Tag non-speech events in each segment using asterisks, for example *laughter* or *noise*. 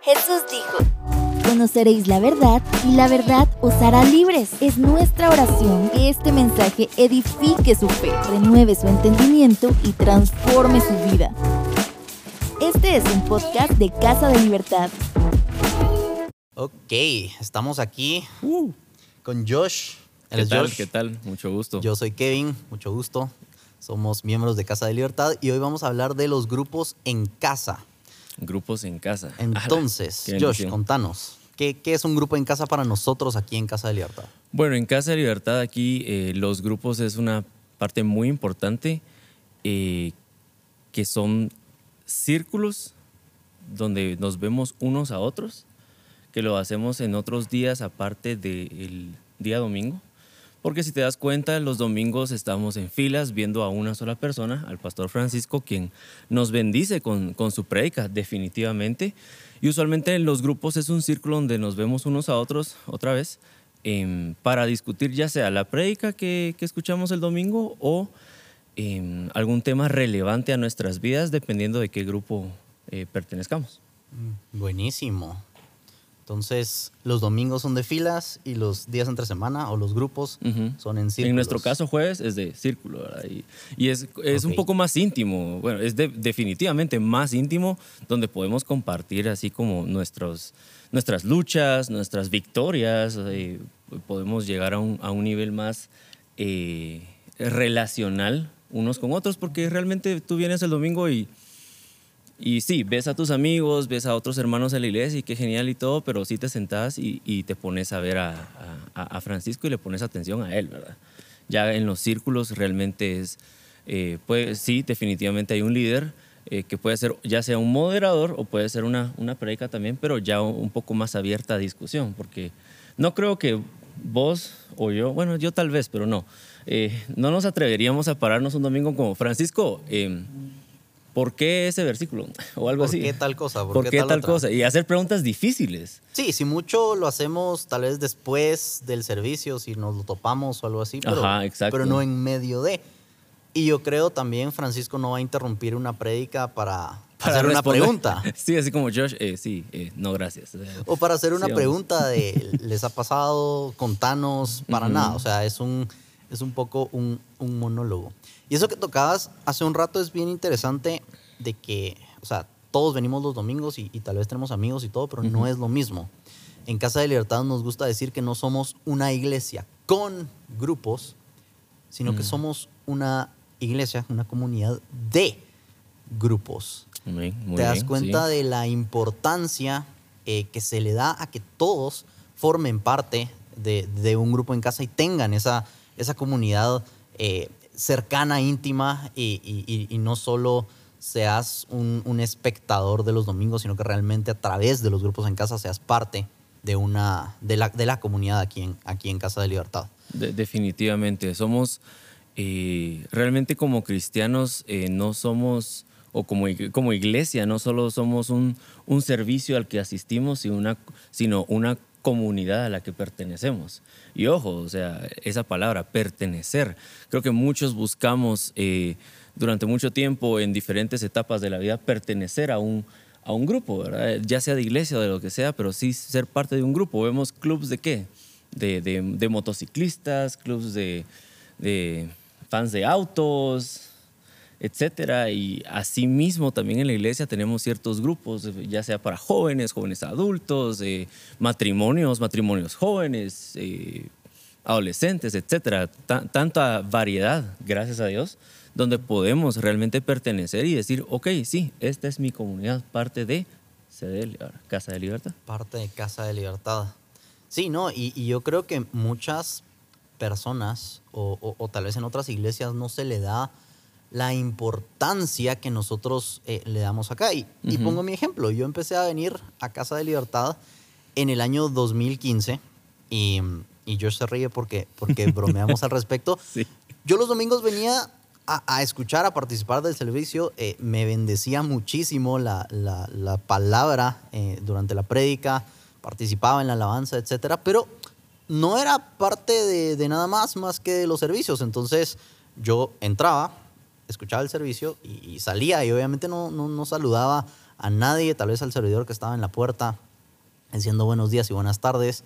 Jesús dijo, conoceréis la verdad y la verdad os hará libres. Es nuestra oración que este mensaje edifique su fe, renueve su entendimiento y transforme su vida. Este es un podcast de Casa de Libertad. Ok, estamos aquí con Josh. ¿Qué tal? Josh. ¿Qué tal? Mucho gusto. Yo soy Kevin, mucho gusto. Somos miembros de Casa de Libertad y hoy vamos a hablar de los grupos en casa. Grupos en casa. *laughs* Entonces, Josh, contanos, ¿qué, qué es un grupo en casa para nosotros aquí en Casa de Libertad? Bueno, en Casa de Libertad aquí eh, los grupos es una parte muy importante eh, que son círculos donde nos vemos unos a otros, que lo hacemos en otros días aparte del día domingo. Porque si te das cuenta, los domingos estamos en filas viendo a una sola persona, al pastor Francisco, quien nos bendice con, con su prédica, definitivamente. Y usualmente en los grupos es un círculo donde nos vemos unos a otros otra vez em, para discutir ya sea la prédica que, que escuchamos el domingo o em, algún tema relevante a nuestras vidas, dependiendo de qué grupo eh, pertenezcamos. Buenísimo. Entonces, los domingos son de filas y los días entre semana o los grupos son en círculos. En nuestro caso, jueves es de círculo, ¿verdad? Y, y es, es un poco más íntimo, bueno, es de- definitivamente más íntimo, donde podemos compartir así como nuestros, nuestras luchas, nuestras victorias, eh, podemos llegar a un, a un nivel más eh, relacional unos con otros, porque realmente tú vienes el domingo y y sí, ves a tus amigos, ves a otros hermanos en la iglesia y qué genial y todo, pero sí te sentás y, te pones a ver a, Francisco y le pones atención a él, ¿verdad? Ya en los círculos realmente es, pues sí, definitivamente hay un líder eh, que puede ser ya sea un moderador o puede ser una, una predica también, pero ya un poco más abierta a discusión, porque no creo que vos o yo, bueno, yo tal vez, pero no, eh, no nos atreveríamos a pararnos un domingo como Francisco. em, ¿Por qué ese versículo? *laughs* O algo ¿Por así. qué tal cosa? ¿Por, qué, tal, cosa? Y hacer preguntas difíciles. Sí, si mucho lo hacemos tal vez después del servicio, si nos lo topamos o algo así, pero, Ajá, exacto. pero no en medio de. Y yo creo también Francisco no va a interrumpir una prédica para, *laughs* hacer una pregunta. *laughs* Sí, así como Josh, eh, sí, eh, no, gracias. O para hacer una Sí, pregunta de, ¿les ha pasado? Contanos, para nada. O sea, es un, es un poco un, un monólogo. Y eso que tocabas hace un rato es bien interesante de que, o sea, todos venimos los domingos y, y tal vez tenemos amigos y todo, pero no es lo mismo. En Casa de Libertad nos gusta decir que no somos una iglesia con grupos, sino que Mm. somos una iglesia, una comunidad de grupos. muy, muy Te das bien, cuenta sí. de la importancia eh, que se le da a que todos formen parte de, de un grupo en casa y tengan esa, esa comunidad eh, cercana, íntima y, no solo seas un, espectador de los domingos, sino que realmente a través de los grupos en casa seas parte de, una, de, la, de la comunidad aquí en, aquí en Casa de Libertad. De- definitivamente. Somos, eh, realmente como cristianos, eh, no somos, o como, como iglesia, no solo somos un, un servicio al que asistimos, sino una, sino una comunidad a la que pertenecemos. Y ojo, o sea, esa palabra, pertenecer. Creo que muchos buscamos eh, durante mucho tiempo, en diferentes etapas de la vida, pertenecer a un, a un grupo, ¿verdad? ya sea de iglesia o de lo que sea, pero sí ser parte de un grupo. Vemos clubs de qué? De, de- de motociclistas, clubs de, de fans de autos, etcétera. Y asimismo también en la iglesia tenemos ciertos grupos, ya sea para jóvenes, jóvenes adultos, eh, matrimonios, matrimonios jóvenes, eh, adolescentes, etcétera. Ta- tanta variedad, gracias a Dios, donde podemos realmente pertenecer y decir, ok, sí, esta es mi comunidad, parte de CDL, Casa de Libertad. parte de Casa de Libertad. Sí, ¿no? Y, yo creo que muchas personas, o tal vez en otras iglesias, no se le da la importancia que nosotros eh, le damos acá. Y, y Ujú. pongo mi ejemplo. Yo empecé a venir a Casa de Libertad en el año 2015 y, y Josh se ríe porque, porque *laughs* bromeamos al respecto. Sí. Yo los domingos venía a, a escuchar, a participar del servicio. eh, me bendecía muchísimo la, la- la palabra eh, durante la prédica, participaba en la alabanza, etcétera, pero no era parte de, de nada más más que de los servicios. Entonces yo entraba, escuchaba el servicio y, y salía y obviamente no, no, no saludaba a nadie, tal vez al servidor que estaba en la puerta diciendo buenos días y buenas tardes,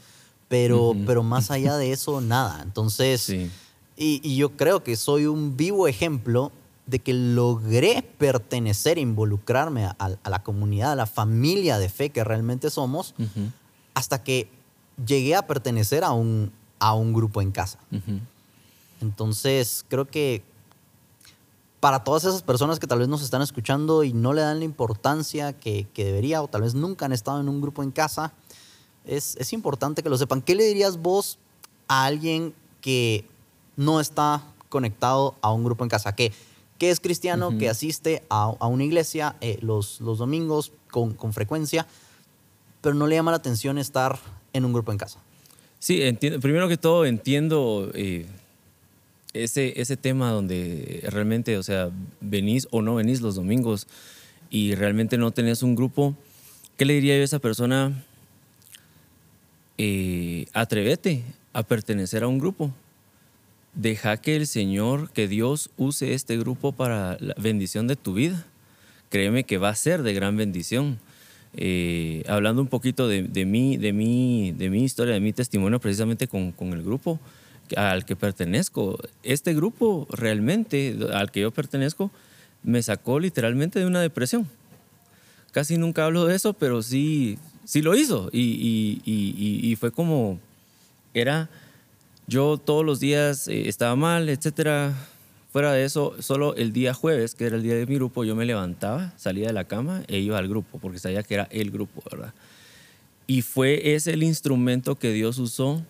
pero, pero *laughs* más allá de eso, nada. Entonces, y, y, yo creo que soy un vivo ejemplo de que logré pertenecer, involucrarme a, la comunidad, a la familia de fe que realmente somos, hasta que llegué a pertenecer a un, a un grupo en casa. Entonces, creo que para todas esas personas que tal vez nos están escuchando y no le dan la importancia que, que debería, o tal vez nunca han estado en un grupo en casa, es, es importante que lo sepan. ¿Qué le dirías vos a alguien que no está conectado a un grupo en casa? Que, que es cristiano, que asiste a, a una iglesia eh, los, los domingos con, con frecuencia, pero no le llama la atención estar en un grupo en casa. Sí, entiendo, primero que todo entiendo eh, ese, ese tema donde realmente, o sea, venís o no venís los domingos y realmente no tenés un grupo. ¿Qué le diría yo a esa persona? Eh, atrévete a pertenecer a un grupo. Deja que el Señor, que Dios use este grupo para la bendición de tu vida. Créeme que va a ser de gran bendición. Eh, hablando un poquito de, de, mí, de, mí, de mi historia, de mi testimonio precisamente con, con, el grupo al que pertenezco. Este grupo realmente al que yo pertenezco me sacó literalmente de una depresión. Casi nunca hablo de eso, pero sí, sí lo hizo. Y, y, fue como, era, yo todos los días eh, estaba mal, etcétera Fuera de eso, solo el día jueves, que era el día de mi grupo, yo me levantaba, salía de la cama e iba al grupo, porque sabía que era el grupo, ¿verdad? Y fue ese el instrumento que Dios usó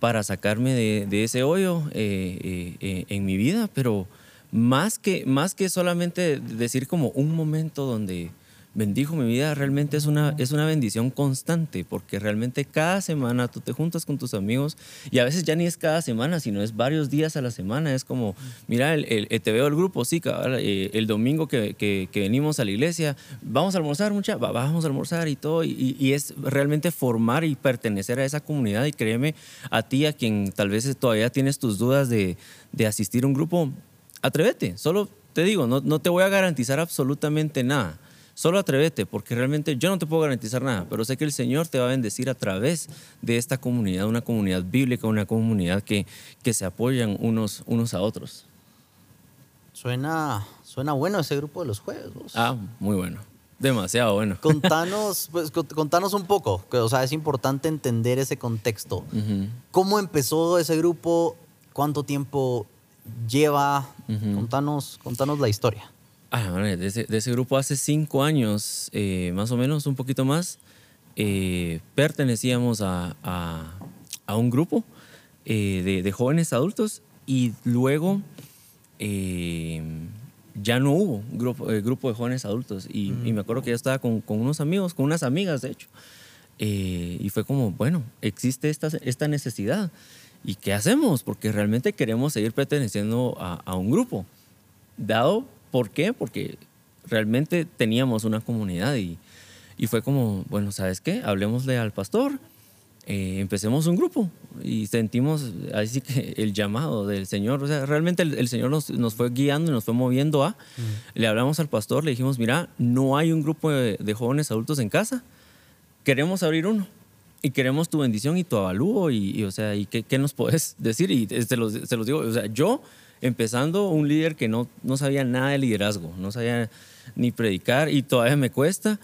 para sacarme de, ese hoyo eh, eh, eh, en mi vida, pero más que, más que solamente decir como un momento donde bendijo mi vida, realmente es una, es una bendición constante, porque realmente cada semana tú te juntas con tus amigos y a veces ya ni es cada semana, sino es varios días a la semana. Es como, mira, el, te veo el grupo, sí, eh, el domingo que, que, venimos a la iglesia, vamos a almorzar, mucha, vamos a almorzar y todo, y, y, es realmente formar y pertenecer a esa comunidad. Y créeme, a ti, a quien tal vez todavía tienes tus dudas de, de asistir a un grupo, atrévete, solo te digo, no, no te voy a garantizar absolutamente nada Solo atrévete, porque realmente yo no te puedo garantizar nada, pero sé que el Señor te va a bendecir a través de esta comunidad, una comunidad bíblica, una comunidad que, que se apoyan unos, unos a otros. Suena, suena bueno ese grupo de los jueves. Ah, muy bueno. Demasiado bueno. Contanos, *laughs* pues, contanos un poco, o sea, es importante entender ese contexto. ¿Cómo empezó ese grupo? ¿Cuánto tiempo lleva? contanos, contanos la historia. Ah, de, ese, grupo hace cinco años, eh, más o menos, un poquito más, eh, pertenecíamos a, a, un grupo eh, de, jóvenes adultos y luego ya no hubo grupo, grupo de jóvenes adultos. Y, me acuerdo que yo estaba con, con, unos amigos, con unas amigas, de hecho. y fue como, bueno, existe esta, esta necesidad. ¿Y qué hacemos? Porque realmente queremos seguir perteneciendo a, a un grupo. Dado ¿Por qué? Porque realmente teníamos una comunidad y, y fue como, bueno, ¿sabes qué? Hablemosle al pastor, eh, empecemos un grupo y sentimos así que *laughs* el llamado del Señor, o sea, realmente el, Señor nos, nos, fue guiando y nos fue moviendo a, mm. le hablamos al pastor, le dijimos, mira, no hay un grupo de, jóvenes adultos en casa, queremos abrir uno y queremos tu bendición y tu avalúo y, o sea, ¿y qué, qué, nos puedes *laughs* decir? Y se los, se los digo, o sea, yo empezando un líder que no, no sabía nada de liderazgo, no sabía ni predicar y todavía me cuesta.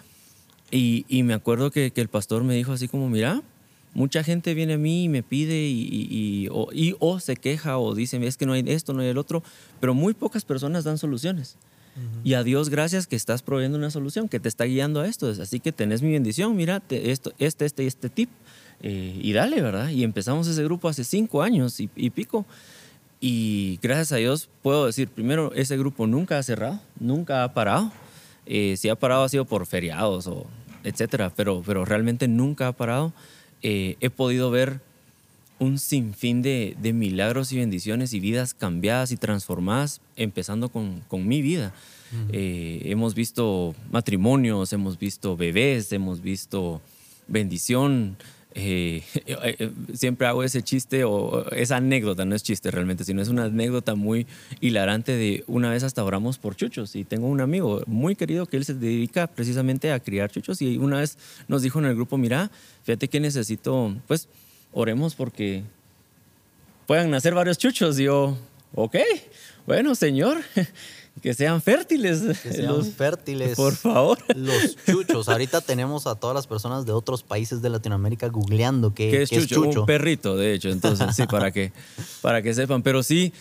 Y, y me acuerdo que, que, el pastor me dijo así como, mira, mucha gente viene a mí y me pide y, y, o, y, o, se queja o dice, es que no hay esto, no hay el otro, pero muy pocas personas dan soluciones. Y a Dios gracias que estás proveyendo una solución, que te está guiando a esto. Así que tenés mi bendición, mira, esto, este, este y este tip. Eh, y dale, ¿verdad? Y empezamos ese grupo hace cinco años y, y pico. Y gracias a Dios puedo decir, primero, ese grupo nunca ha cerrado, nunca ha parado. Eh, si ha parado ha sido por feriados o etcétera, pero, pero realmente nunca ha parado. Eh, he podido ver un sinfín de, de, milagros y bendiciones y vidas cambiadas y transformadas, empezando con, con mi vida. Eh, hemos visto matrimonios, hemos visto bebés, hemos visto bendición, *laughs* eh, eh, siempre hago ese chiste o esa anécdota, no es chiste realmente, sino es una anécdota muy hilarante de una vez hasta oramos por chuchos y tengo un amigo muy querido que él se dedica precisamente a criar chuchos y una vez nos dijo en el grupo, mira, fíjate que necesito, pues oremos porque puedan nacer varios chuchos. Y yo, ok, bueno, Señor, *laughs* que sean fértiles. Que sean fértiles. Por favor. Los chuchos. Ahorita tenemos a todas las personas de otros países de Latinoamérica googleando qué, es, chucho? Un perrito, de hecho. Entonces, sí, para que, para que sepan. Pero sí,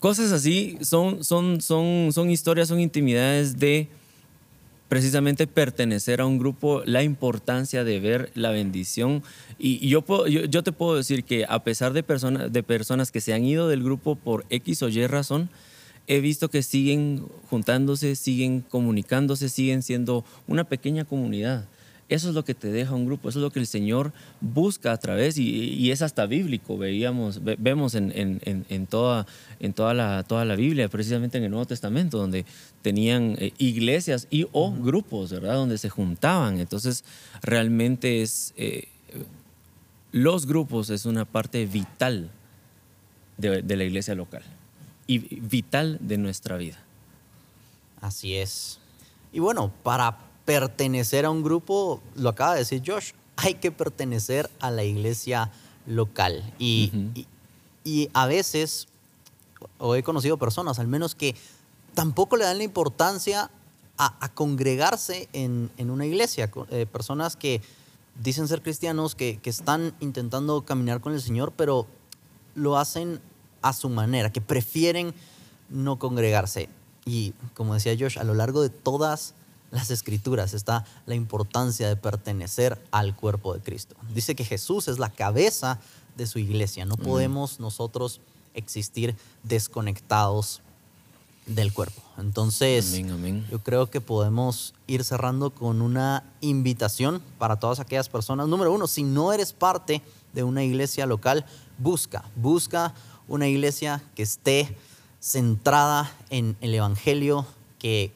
cosas así son, son, son, son historias, son intimidades de precisamente pertenecer a un grupo, la importancia de ver la bendición. Y, yo, puedo, yo, te puedo decir que a pesar de, personas de personas que se han ido del grupo por X o Y razón, he visto que siguen juntándose, siguen comunicándose, siguen siendo una pequeña comunidad. Eso es lo que te deja un grupo, eso es lo que el Señor busca a través y, es hasta bíblico, veíamos, vemos en, en, toda, en toda, la, toda la Biblia, precisamente en el Nuevo Testamento, donde tenían eh, iglesias y o grupos, ¿verdad? Donde se juntaban. Entonces, realmente es, eh, los grupos es una parte vital de, de la iglesia local y vital de nuestra vida. Así es. Y bueno, para pertenecer a un grupo, lo acaba de decir Josh, hay que pertenecer a la iglesia local. Y, y, a veces, o he conocido personas al menos que tampoco le dan la importancia a, congregarse en, en, una iglesia. Eh, personas que dicen ser cristianos, que, que están intentando caminar con el Señor, pero lo hacen a su manera, que prefieren no congregarse. Y como decía Josh, a lo largo de todas las escrituras está la importancia de pertenecer al cuerpo de Cristo. Dice que Jesús es la cabeza de su iglesia. No podemos nosotros existir desconectados del cuerpo. Entonces, yo creo que podemos ir cerrando con una invitación para todas aquellas personas. Número uno, si no eres parte de una iglesia local, busca, busca una iglesia que esté centrada en el Evangelio, que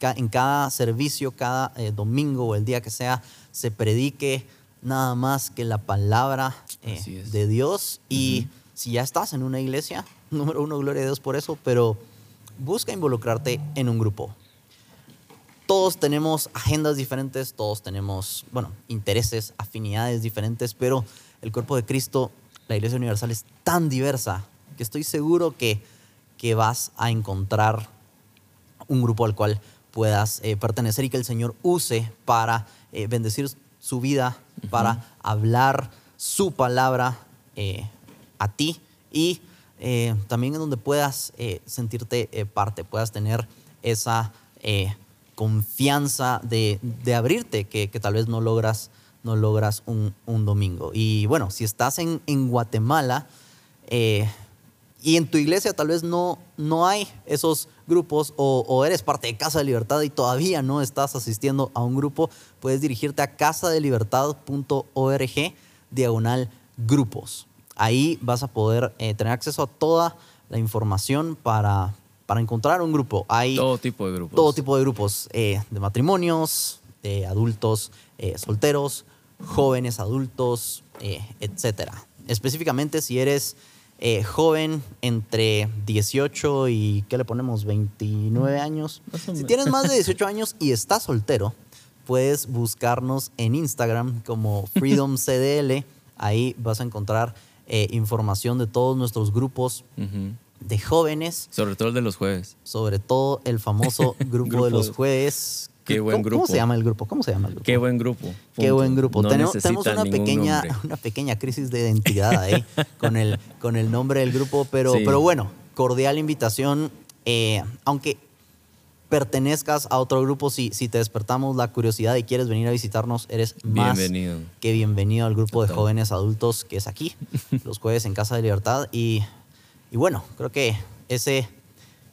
en cada servicio, cada eh, domingo o el día que sea, se predique nada más que la palabra eh, de Dios. Y si ya estás en una iglesia, *laughs* número uno, gloria a Dios por eso, pero busca involucrarte en un grupo. Todos tenemos agendas diferentes, todos tenemos, bueno, intereses, afinidades diferentes, pero el cuerpo de Cristo, la Iglesia Universal, es tan diversa que estoy seguro que, que vas a encontrar un grupo al cual puedas eh, pertenecer y que el Señor use para eh, bendecir su vida, para hablar su palabra eh, a ti y también en donde puedas sentirte parte, puedas tener esa confianza de, abrirte que, tal vez no logras, no logras un, domingo. Y bueno, si estás en, en Guatemala, y en tu iglesia tal vez no, no hay esos grupos o, eres parte de Casa de Libertad y todavía no estás asistiendo a un grupo, puedes dirigirte a casadelibertad.org diagonal grupos. Ahí vas a poder eh, tener acceso a toda la información para, para encontrar un grupo. Hay todo tipo de grupos. Todo tipo de grupos, eh, de matrimonios, de adultos eh, solteros, jóvenes adultos, etc. Específicamente si eres eh, joven entre 18 y, ¿qué le ponemos? 29 años. Si tienes más de *laughs* 18 años y estás soltero, puedes buscarnos en Instagram como FreedomCDL. *laughs* Ahí vas a encontrar eh, información de todos nuestros grupos de jóvenes. Sobre todo el de los jueves. Sobre todo el famoso *laughs* grupo de los jueves Qué buen grupo. ¿Cómo se llama el grupo? ¿Cómo se llama el grupo? Qué buen grupo. Qué buen grupo. tenemos, una pequeña, *laughs* una pequeña crisis de identidad ahí *laughs* con el, con el nombre del grupo, pero, pero bueno, cordial invitación. Eh, aunque pertenezcas a otro grupo, si, si te despertamos la curiosidad y quieres venir a visitarnos, eres más que bienvenido al grupo de jóvenes adultos que es aquí, *laughs* los jueves en Casa de Libertad. Y, y bueno, creo que ese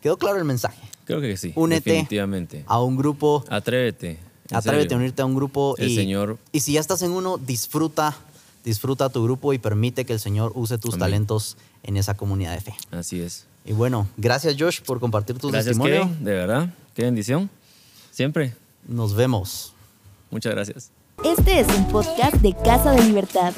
quedó claro el mensaje. Creo que sí. Únete a un grupo. Atrévete. Atrévete a unirte a un grupo. El y, Señor. Y si ya estás en uno, disfruta, disfruta tu grupo y permite que el Señor use tus talentos en esa comunidad de fe. Así es. Y bueno, gracias Josh por compartir tu gracias, testimonio. de verdad. Qué bendición. Siempre. Nos vemos. Muchas gracias. Este es un podcast de Casa de Libertad.